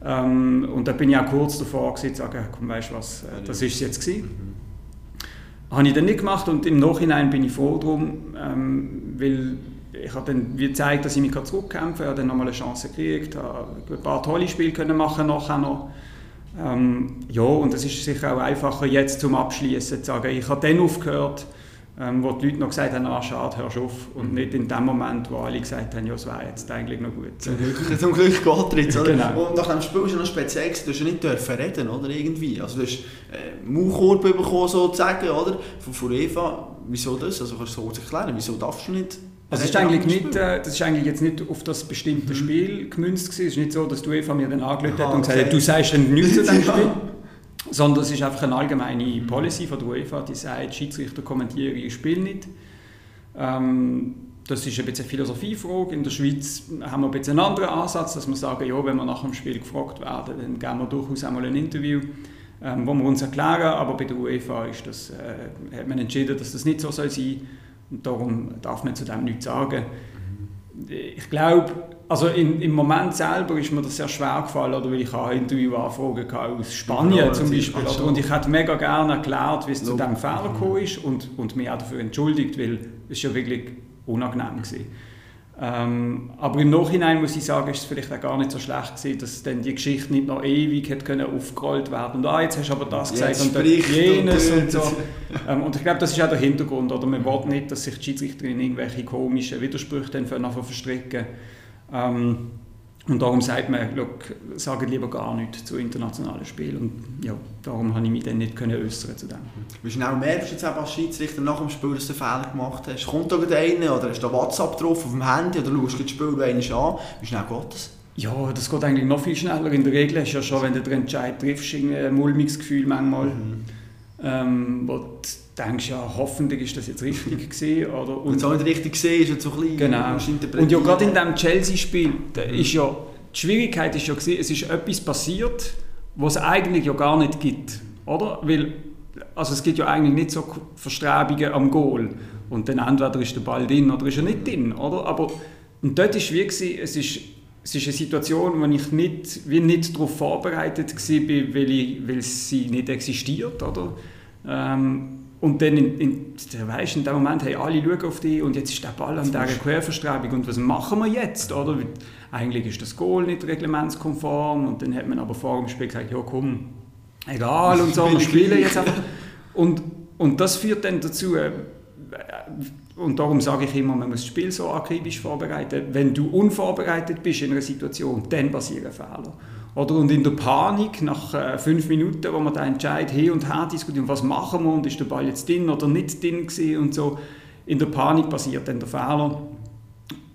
Ähm, und da bin ich auch kurz davor gewesen, zu sagen, komm, weißt du was, äh, das ist es jetzt gewesen. Mhm. Habe ich dann nicht gemacht und im Nachhinein bin ich froh darum, ähm, weil ich habe dann gezeigt, dass ich mich zurückkämpfen kann, habe dann nochmal eine Chance gekriegt, habe ein paar tolle Spiele können machen nachher noch. Ähm, ja, und es ist sicher auch einfacher jetzt zum Abschließen zu sagen, ich habe dann aufgehört, ähm, wo die Leute noch gesagt haben, ah, schade, hörst auf. Und nicht in dem Moment, wo alle gesagt haben, ja, es wäre jetzt eigentlich noch gut. Zum Glück, zum Glück geht es oder? Genau. Und nach dem Spiel ist noch speziell, du hast ja nicht dürfen reden, oder, irgendwie. Also du hast äh, Maulkorb bekommen, sozusagen, oder, von, von Eva. Wieso das? Also kannst du so erklären, wieso darfst du nicht also das ist, eigentlich nicht, äh, das ist eigentlich jetzt nicht auf das bestimmte mhm. Spiel gemünzt gewesen. Es ist nicht so, dass du Eva mir dann angelötet hat und gesagt hat, du sagst dann nichts zu diesem Spiel. Sondern es ist einfach eine allgemeine mhm. Policy von der UEFA, die sagt, Schiedsrichter kommentieren ihr Spiel nicht. Ähm, das ist ein bisschen eine Philosophiefrage. In der Schweiz haben wir ein bisschen einen anderen Ansatz, dass wir sagen, ja, wenn wir nach dem Spiel gefragt werden, dann geben wir durchaus einmal ein Interview, ähm, wo wir uns erklären. Aber bei der UEFA ist das, äh, hat man entschieden, dass das nicht so soll sein und darum darf man zu dem nichts sagen. Ich glaube, also in, im Moment selber ist mir das sehr schwer gefallen, oder weil ich auch Interviewanfragen aus Spanien ja, zum Beispiel. Oder, und ich hätte mega gerne erklärt, wie es zu diesem Fehler gekommen ist und, und mich auch dafür entschuldigt, weil es ja wirklich unangenehm war. Ähm, aber im Nachhinein muss ich sagen, ist es vielleicht auch gar nicht so schlecht gewesen, dass dann die Geschichte nicht noch ewig hat können aufgerollt werden und ah, jetzt hast du aber das gesagt und jenes und, und so. ähm, und ich glaube, das ist auch der Hintergrund, oder man will nicht, dass sich die Schiedsrichter in irgendwelche komischen Widersprüche dann verstricken. Ähm, und darum sagt man, sagt lieber gar nichts zu internationalen Spielen. Und ja, darum habe ich mich dann nicht können äußern zu dem. Wie schnell merkst du jetzt als Schiedsrichter nach dem Spiel, dass du einen Fehler gemacht hast? Kommt da einer oder hast du WhatsApp drauf auf dem Handy oder schaust du das Spiel einmal an? Wie schnell geht das? Ja, das geht eigentlich noch viel schneller. In der Regel hast du ja schon, wenn du den Entscheid triffst, ein mulmiges Gefühl manchmal. Mhm. Ähm, denkst, ja, hoffentlich ist das jetzt richtig gewesen. Oder, und es auch nicht richtig gesehen ist, so klein. Genau. Und ja, gerade in diesem Chelsea-Spiel, ist ja, die Schwierigkeit ist ja gewesen, es ist etwas passiert, was es eigentlich ja gar nicht gibt. Oder? Weil, also es gibt ja eigentlich nicht so Verstrebungen am Goal. Und dann entweder ist der Ball drin oder ist er nicht drin. Oder? Aber, und dort war es wie, gewesen, es ist es ist eine Situation, wo ich nicht, wie nicht darauf vorbereitet war, weil, ich, weil sie nicht existiert. Oder? Ähm, und dann in, in, weißt, in dem Moment haben alle schauen auf dich und jetzt ist der Ball an dieser Querverstrebung und was machen wir jetzt? Oder? Eigentlich ist das Goal nicht reglementskonform und dann hat man aber vor dem Spiel gesagt, ja komm, egal und so, wir spielen jetzt einfach. Und, und das führt dann dazu, äh, und darum sage ich immer, man muss das Spiel so akribisch vorbereiten. Wenn du unvorbereitet bist in einer Situation, dann passieren Fehler. Oder und in der Panik, nach äh, fünf Minuten, wo man da entscheidet, hin und her diskutieren, was machen wir und ist der Ball jetzt drin oder nicht drin gewesen und so, in der Panik passiert dann der Fehler.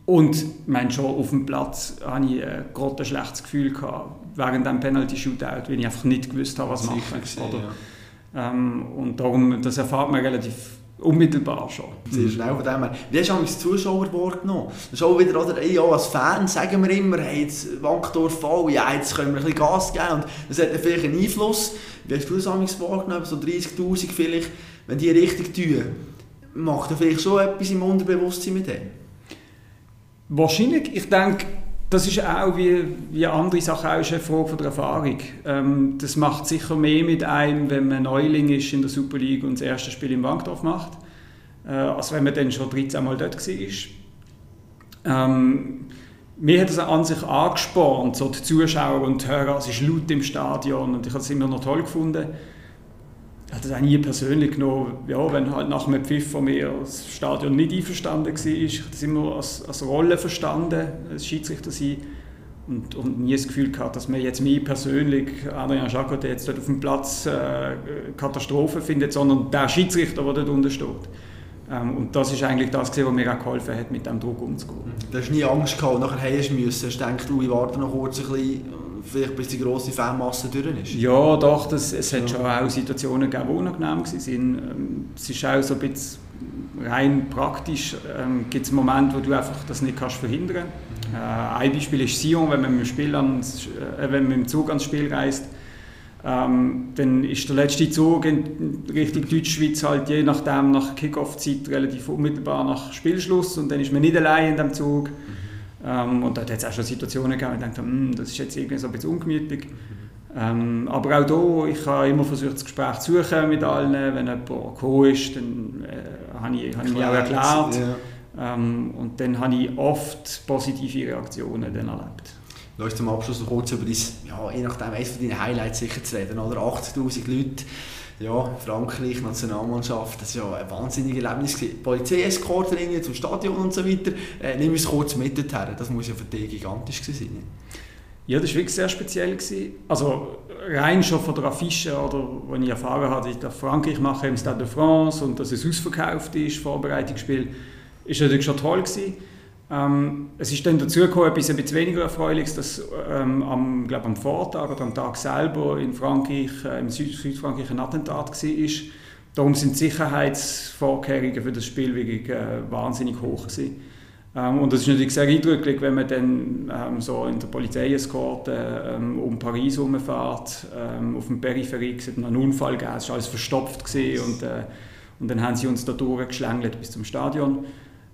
Und ich meine, schon auf dem Platz hatte ich ein großes schlechtes Gefühl gehabt, während dem Penalty-Shootout, weil ich einfach nicht gewusst habe, was machen. Oder, ähm, und darum, das erfahrt man relativ Unmittelbar schon. Sehr schnell von dem her. Wie hast du als Zuschauer wahrgenommen? Das ist auch wieder, oder, ja, als Fan sagen wir immer, hey, jetzt Wankdorf voll, ja, jetzt können wir ein bisschen Gas geben und das hat vielleicht einen Einfluss. Wie hast du das wahrgenommen? So 30'000 vielleicht, wenn die richtig tun, macht er vielleicht schon etwas im Unterbewusstsein mit dem? Wahrscheinlich, ich denke, das ist auch wie, wie andere Sachen auch eine Frage von der Erfahrung. Ähm, das macht sicher mehr mit einem, wenn man Neuling ist in der Super League und das erste Spiel im Bankdorf macht, äh, als wenn man dann schon 13 Mal dort war. Ähm, mir hat es an sich angespornt, so die Zuschauer und die Hörer, es ist laut im Stadion und ich habe es immer noch toll gefunden. Hat das auch nie persönlich genommen. Ja, wenn halt nach einem Pfiff von mir das Stadion nicht einverstanden war, ich habe das immer als, als Rolle verstanden, als Schiedsrichter sein. Und, und nie das Gefühl gehabt, dass man jetzt mich persönlich, Adrian Jacques, der jetzt dort auf dem Platz äh, Katastrophe findet, sondern der Schiedsrichter, der dort unten steht. Ähm, und das ist eigentlich das, was mir auch geholfen hat, mit diesem Druck umzugehen. Du hast nie Angst gehabt, nachher heim müssen. Hast gedacht, ich warte noch kurz ein bisschen, vielleicht bis die grosse Fanmasse durch ist? Ja, doch, das, es hat ja. schon auch Situationen gegeben, die unangenehm waren. Ähm, es ist auch so ein bisschen rein praktisch, ähm, gibt es Momente, wo du einfach das nicht kannst verhindern kannst äh, ein Beispiel ist Sion, wenn man, mit dem Spiel ans, äh, wenn man mit dem Zug ans Spiel reist. Ähm, dann ist der letzte Zug in Richtung Deutschschweiz halt je nachdem nach Kickoff-Zeit relativ unmittelbar nach Spielschluss und dann ist man nicht allein in dem Zug. Mhm. Ähm, und da hat es auch schon Situationen gegeben, wo ich dachte, hm, das ist jetzt irgendwie so ein bisschen ungemütlich. Ähm, aber auch hier, ich habe immer versucht, das Gespräch zu suchen mit allen. Wenn jemand gekommen ist, dann äh, habe ich, hab ich mir auch erklärt. Ja. Ähm, und dann habe ich oft positive Reaktionen dann erlebt. Lass zum Abschluss noch kurz über dein, ja, je nachdem, eines von deinen Highlights sicher zu reden. Oder 80'000 Leute, ja, Frankreich, Nationalmannschaft, das war ja ein wahnsinniges Erlebnis. Polizeieskorte zum Stadion und so weiter. Äh, nimm uns kurz mit dorthin, das muss ja für dich gigantisch sein. Ja, das war wirklich sehr speziell. Also rein schon von der Affische, oder, wenn ich erfahren habe, dass ich Frankreich mache im Stade de France und dass es ausverkauft ist, Vorbereitungsspiel, ist natürlich schon toll gewesen. Ähm, es ist dann dazu etwas ein bisschen weniger erfreulich, dass ähm, am, glaub, am Vortag oder am Tag selber in Frankreich, äh, im Süd Südfrankreich ein Attentat war. Darum sind die Sicherheitsvorkehrungen für das Spiel wirklich äh, wahnsinnig hoch gewesen. Ähm, und das ist natürlich sehr eindrücklich, wenn man dann ähm, so in der Polizeieskorte ähm, um Paris herumfährt, ähm, auf dem Peripherie, es hat einen Unfall es war alles verstopft und, äh, und dann haben sie uns da durchgeschlängelt bis zum Stadion.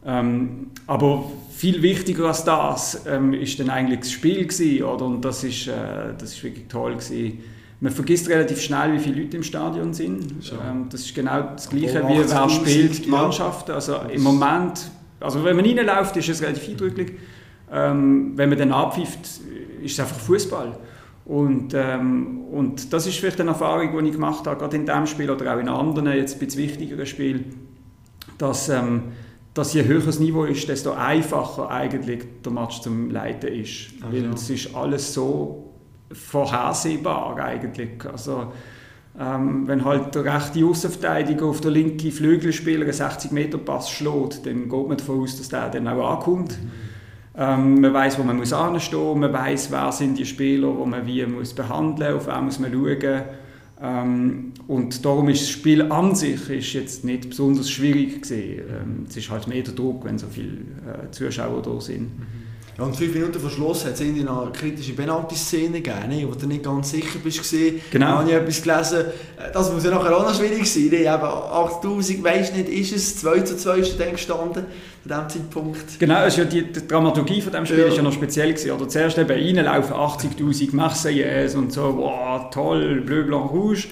Ähm, aber viel wichtiger als das ähm, ist dann eigentlich das Spiel gewesen, oder? und das ist, äh, das ist wirklich toll gewesen. Man vergisst relativ schnell, wie viele Leute im Stadion sind. So. Ähm, das ist genau das Gleiche, wie wer spielt, die Mannschaft. Also im Moment, also wenn man reinläuft, ist es relativ eindrücklich. Ähm, wenn man dann abpfeift, ist es einfach Fußball. Und, ähm, und das ist vielleicht eine Erfahrung, die ich gemacht habe, gerade in diesem Spiel oder auch in anderen, jetzt ein bisschen wichtigeren Spielen, dass ähm, dass je höher das Niveau ist, desto einfacher eigentlich der Match zum Leiten ist. Also. Weil es ist alles so vorhersehbar eigentlich. Also, ähm, wenn halt der rechte Außenverteidiger auf der linken Flügelspieler einen 60-Meter-Pass schlägt, dann geht man davon aus, dass der dann auch ankommt. Mhm. Ähm, man weiß, wo man muss anstehen muss, man weiß, wer sind die Spieler, die man wie muss behandeln muss, auf wen muss man schauen ähm, und darum ist das Spiel an sich ist jetzt nicht besonders schwierig gesehen. Ähm, es ist halt mehr der Druck, wenn so viele äh, Zuschauer da sind. Mhm. Ja, und fünf Minuten vor Schluss hat es irgendwie noch eine kritische Penalty-Szene gegeben, wo du nicht ganz sicher bist. Genau. Da habe ich etwas gelesen. Äh, das muss ja nachher auch noch schwierig sein. Ich eben 8000, weisst nicht, ist es 2 zu 2 ist dann gestanden, zu diesem Zeitpunkt. Genau, also die, die Dramaturgie von dem Spiel ja. ist ja noch speziell gewesen. Oder zuerst eben reinlaufen 80'000 Marseillaise und so, wow, toll, Bleu, Blanc, Rouge.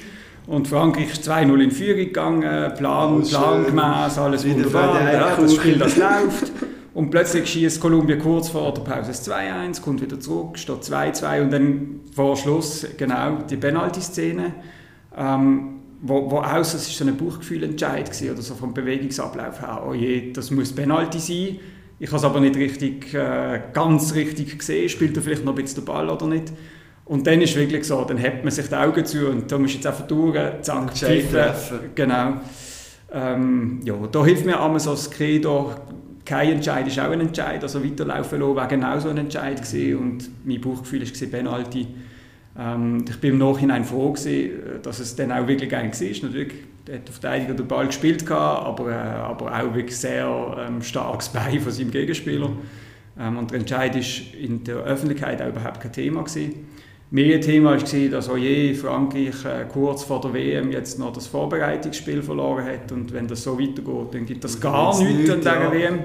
Und Frankreich ist 2-0 in Führung gegangen, Plan, oh, plangemäß, alles wunderbar, ja, das Spiel das läuft. Und plötzlich schießt Kolumbien kurz vor der Pause 2-1, kommt wieder zurück, steht 2-2 und dann vor Schluss genau die Penalty-Szene, ähm, wo, wo aus, es ist so ein Bauchgefühlentscheid oder so vom Bewegungsablauf her, oh je, das muss Penalty sein. Ich habe es aber nicht richtig, äh, ganz richtig gesehen, spielt er vielleicht noch ein bisschen den Ball oder nicht. Und dann ist wirklich so, dann hebt man sich die Augen zu und da musst du jetzt einfach durch, zack, pfeifen. Genau. Ähm, ja, da hilft mir einmal so das Credo, kein Entscheid ist auch ein Entscheid. Also weiterlaufen lassen war genauso ein Entscheid gewesen. und mein Bauchgefühl war Penalty. Ähm, ich bin im Nachhinein froh gewesen, dass es dann auch wirklich ein war. Natürlich hat der Verteidiger den Ball gespielt, aber, äh, aber auch wirklich sehr ähm, starkes Bein von seinem Gegenspieler. Ähm, und der Entscheid war in der Öffentlichkeit auch überhaupt kein Thema gewesen. Mehr Thema war, dass auch je Frankreich äh, kurz vor der WM jetzt noch das Vorbereitungsspiel verloren hat. Und wenn das so weitergeht, dann gibt das gar nichts an dieser ja. WM.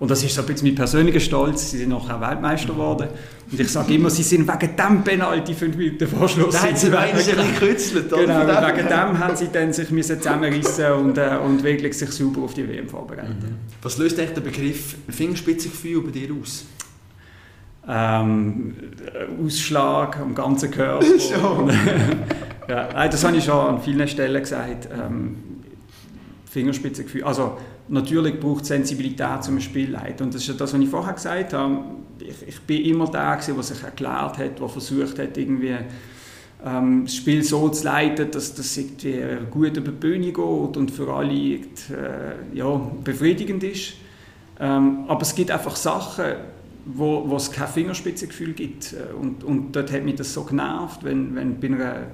Und das ist so ein bisschen mein persönlicher Stolz. Sie sind nachher Weltmeister geworden. Und ich sage immer, sie sind wegen dem Penalty fünf Minuten vor Schluss. Da haben sie eigentlich gekürzelt. Genau, wegen dem haben sie dann sich zusammenrissen und, äh, und wirklich sich super auf die WM vorbereitet. Mhm. Was löst eigentlich der Begriff Fingerspitzengefühl bei dir aus? ähm, Ausschlag am ganzen Körper. ja, das habe ich schon an vielen Stellen gesagt. Ähm, Fingerspitzengefühl. Also natürlich braucht es Sensibilität zum Spielleiten. Und das ist ja das, was ich vorher gesagt habe. Ich, ich bin immer der, der sich erklärt hat, der versucht hat, irgendwie ähm, das Spiel so zu leiten, dass das gut über die Bühne geht und für alle äh, ja, befriedigend ist. Ähm, aber es gibt einfach Sachen, wo, wo es kein Fingerspitzengefühl gibt. Äh, und, und dort hat mich das so genervt, wenn, wenn bei einer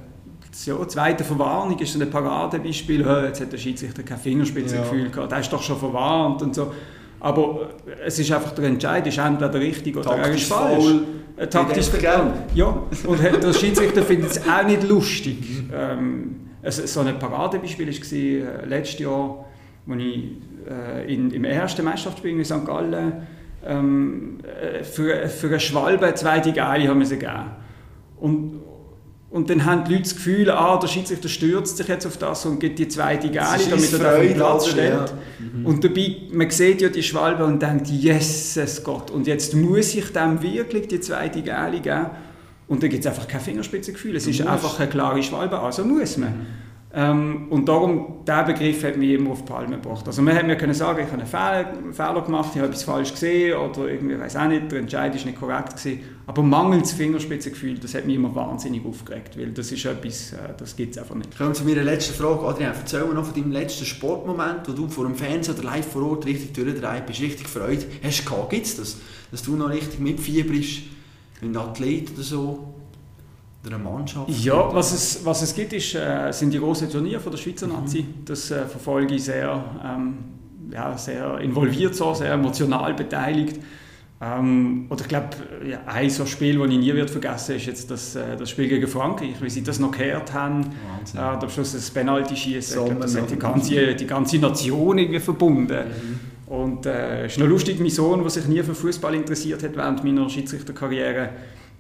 ja, zweite Verwarnung ist ein Paradebeispiel, jetzt hat der Schiedsrichter kein Fingerspitzengefühl ja. gehabt, der ist doch schon verwarnt und so. Aber es ist einfach der Entscheid, ist entweder richtig oder er ist falsch. Faul, taktisch verkehrt. Ja, und der Schiedsrichter findet es auch nicht lustig. Mhm. Ähm, also so ein Paradebeispiel war äh, letztes Jahr, als ich äh, in, im ersten Meisterschaftsspiel in St. Gallen ähm, äh, für, für eine Schwalbe zweite Geile haben sie gegeben. Und, und dann haben die Leute das Gefühl, ah, der Schiedsrichter stürzt sich jetzt auf das und gibt die zweite Geile, damit er auf den Platz stellt. Ja. Mhm. Und dabei, man sieht ja die Schwalbe und denkt, Jesus Gott, und jetzt muss ich dem wirklich die zweite Geile geben. Und dann gibt es einfach kein Fingerspitzengefühl. Es ist einfach eine klare Schwalbe, also muss man. Mhm. Ähm, und darum, dieser Begriff hat mich immer auf die Palme gebracht. Also man hätte mir können sagen, ich habe einen Fehler, gemacht, ich habe etwas falsch gesehen oder irgendwie, weiß auch nicht, der Entscheid ist nicht korrekt gewesen. Aber mangels Fingerspitzengefühl, das hat mich immer wahnsinnig aufgeregt, weil das ist etwas, äh, das gibt es einfach nicht. Kommen wir zu meiner letzten Frage. Adrian, erzähl mir noch von deinem letzten Sportmoment, wo du vor dem Fernseher oder live vor Ort richtig durchdreht bist, richtig gefreut hast. Gibt es das, dass du noch richtig mitfieberst, wie ein Athlet oder so? Einer Mannschaft? Ja, was es, was es gibt, ist, äh, sind die großen Turniere von der Schweizer Nazi. Mhm. Das äh, verfolge ich sehr, ähm, ja, sehr involviert, so, sehr emotional beteiligt. Ähm, oder ich glaube, ja, ein so Spiel, das ich nie wird vergessen ist jetzt das, äh, das Spiel gegen Frankreich, wie sie das noch gehört haben. Wahnsinn. Äh, am Schluss das Penalty-Schießen. Das hat die ganze, die ganze Nation irgendwie verbunden. Mhm. Und äh, es ist noch lustig, mein Sohn, der sich nie für Fußball interessiert hat während meiner Schiedsrichterkarriere,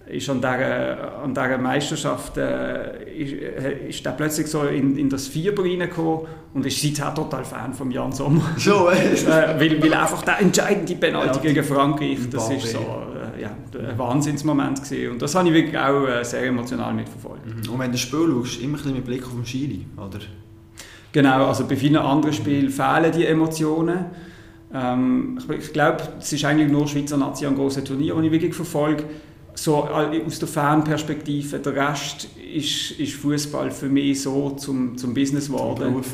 ist an dieser, an dieser Meisterschaft äh, ist, äh, ist der plötzlich so in, in das Fieber reingekommen und ist seither total Fan von Jan Sommer. So, äh, weil, weil einfach der entscheidende Penalty ja, gegen Frankreich, das ist so äh, ja, ein Wahnsinnsmoment gewesen. und das habe ich wirklich auch äh, sehr emotional mitverfolgt. Mhm. Und wenn du das Spiel schaust, immer ein mit Blick auf den Schiri, oder? Genau, also bei vielen anderen Spielen fehlen die Emotionen. Ähm, ich, ich glaube, es ist eigentlich nur Schweizer Nazi an grossen Turnieren, die ich wirklich verfolge so aus der Fernperspektive, der Rest ist, ist Fußball für mich so zum, zum Business geworden,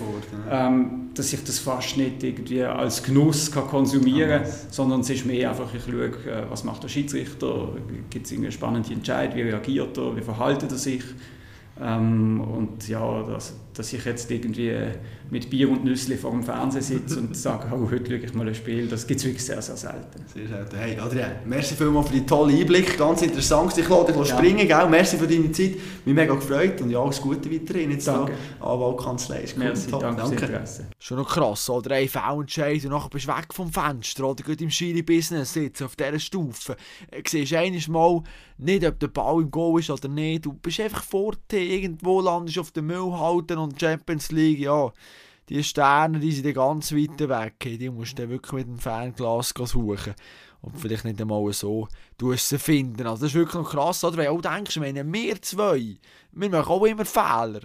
ähm, dass ich das fast nicht irgendwie als Genuss kann konsumieren kann, sondern es ist mehr einfach, ich schaue, äh, was macht der Schiedsrichter, gibt es eine spannende Entscheidung, wie reagiert er, wie verhaltet er sich? Ähm, und ja, dass, dass ich jetzt irgendwie mit Bier und Nüssli vor dem Fernseher sitze und sage, oh, heute schaue ich mal ein Spiel, das gibt es wirklich sehr, sehr selten. Sehr selten. Hey Adrian, merci vielmals für die tolle Einblick, ganz interessant. Ich lasse dich ja. springen, gell? merci für deine Zeit, mich mega gefreut und ja, alles Gute weiterhin jetzt danke. da Anwaltkanzlei. Merci, danke, danke fürs Interesse. Schon noch krass, oder? Ein Foulentscheid und nachher bist du weg vom Fenster oder gut im Schiri-Business sitzen, auf dieser Stufe. Du äh, siehst eines Mal nicht, ob der Ball im Goal ist oder nicht, du bist einfach vor dir, irgendwo landest auf dem Müllhalten und Champions League, ja die Sterne, die sind ganz weit weg. Die musst du wirklich mit dem Fernglas suchen. Und vielleicht nicht einmal so sie finden. Also das ist wirklich noch krass, oder? Weil du auch denkst, wenn wir zwei, wir machen auch immer Fehler.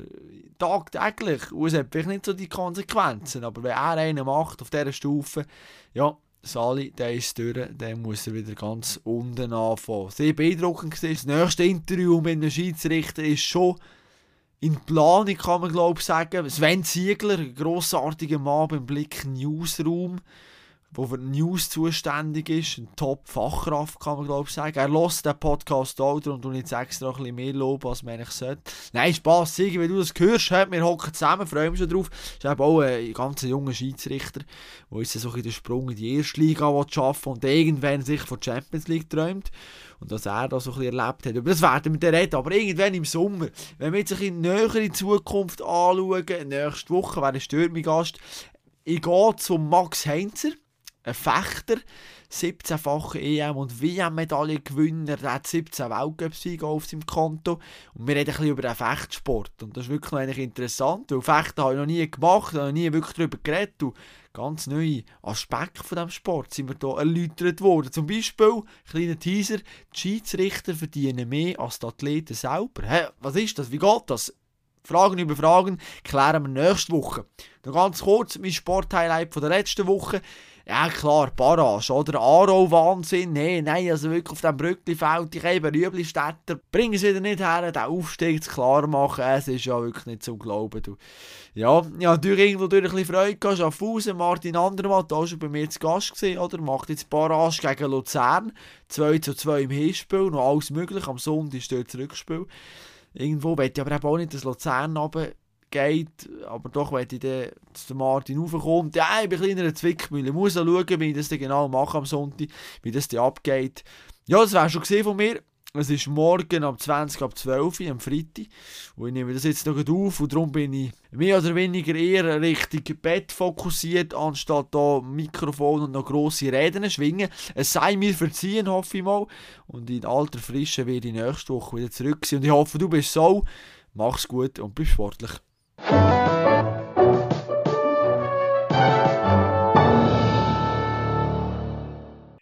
Tagtäglich. Und es hat vielleicht nicht so die Konsequenzen. Aber wenn er einen macht auf dieser Stufe, ja, Sali, der ist durch, dann muss er wieder ganz unten anfangen. Sehr beeindruckend war das nächste Interview mit einem Schiedsrichter ist schon in Planung kann man glaube ich sagen. Sven Ziegler, grossartiger Mann beim Blick Newsroom, der für News zuständig ist, ein Top-Fachkraft kann man glaube ich sagen. Er lässt den Podcast auch und jetzt extra ein bisschen mehr Lob, als man eigentlich sollte. Nein, Spass, Sigi, wenn du das hörst, wir hocken zusammen, freuen uns schon drauf. Ist eben auch ein ganz junger Schiedsrichter, der jetzt so in den Sprung in die erste Liga schaffen und irgendwann sich von der Champions League träumt und was er da so ein erlebt hat. Über das werden wir dann reden, aber irgendwann im Sommer, wenn wir jetzt ein bisschen näher in die Zukunft anschauen, nächste Woche wäre ein Stürmigast, ich gehe zu Max Heinzer, ein Fechter, 17-facher EM- und WM-Medaillengewinner, der hat 17 Weltcup-Siege auf seinem Konto. Und wir reden ein bisschen über den Fechtsport. Und das ist wirklich noch interessant, weil Fechten habe ich noch nie gemacht, habe noch nie wirklich darüber geredet. Und ganz neue Aspekte von diesem Sport sind mir hier erläutert worden. Zum Beispiel, kleiner Teaser, die Schiedsrichter verdienen mehr als die Athleten selber. Hä, was ist das? Wie geht das? Fragen über Fragen klären wir nächste Woche. Noch ganz kurz mein Sporthighlight der letzten Woche. Ja klar, Barrage, oder? Aro-Wahnsinn. Nein, nein, also wirklich auf dem Brücklifeld, ich eben Rüebli-Städter, bringen sie wieder nicht her, den Aufstieg zu klar machen. Es ist ja wirklich nicht zu glauben, du. Ja, ja, natürlich irgendwo durch ein bisschen Freude gehabt. Schaffhausen, Martin Andermatt, auch schon bei mir zu Gast gewesen, oder? Macht jetzt Barrage gegen Luzern. 2 zu 2 im Hinspiel, noch alles möglich. Am Sonntag ist dort das Rückspiel. Irgendwo möchte ich aber auch nicht, dass Luzern runter geht, aber doch möchte ich dann, dass der Martin raufkommt. Ja, ich bin ein kleiner Zwickmühle. Ich muss schauen, wie ich das genau mache am Sonntag, wie das dann abgeht. Ja, das wäre schon gesehen von mir. Es ist morgen ab 20 ab 12 Uhr, am Freitag. Und ich nehme das jetzt noch auf und darum bin ich mehr oder weniger eher Richtung Bett fokussiert, anstatt da Mikrofon und noch grosse Reden schwingen. Es sei mir verziehen, hoffe ich mal. Und in alter Frische werde ich nächste Woche wieder zurück sein. Und ich hoffe, du bist so. Mach's gut und bleib sportlich. Thank you.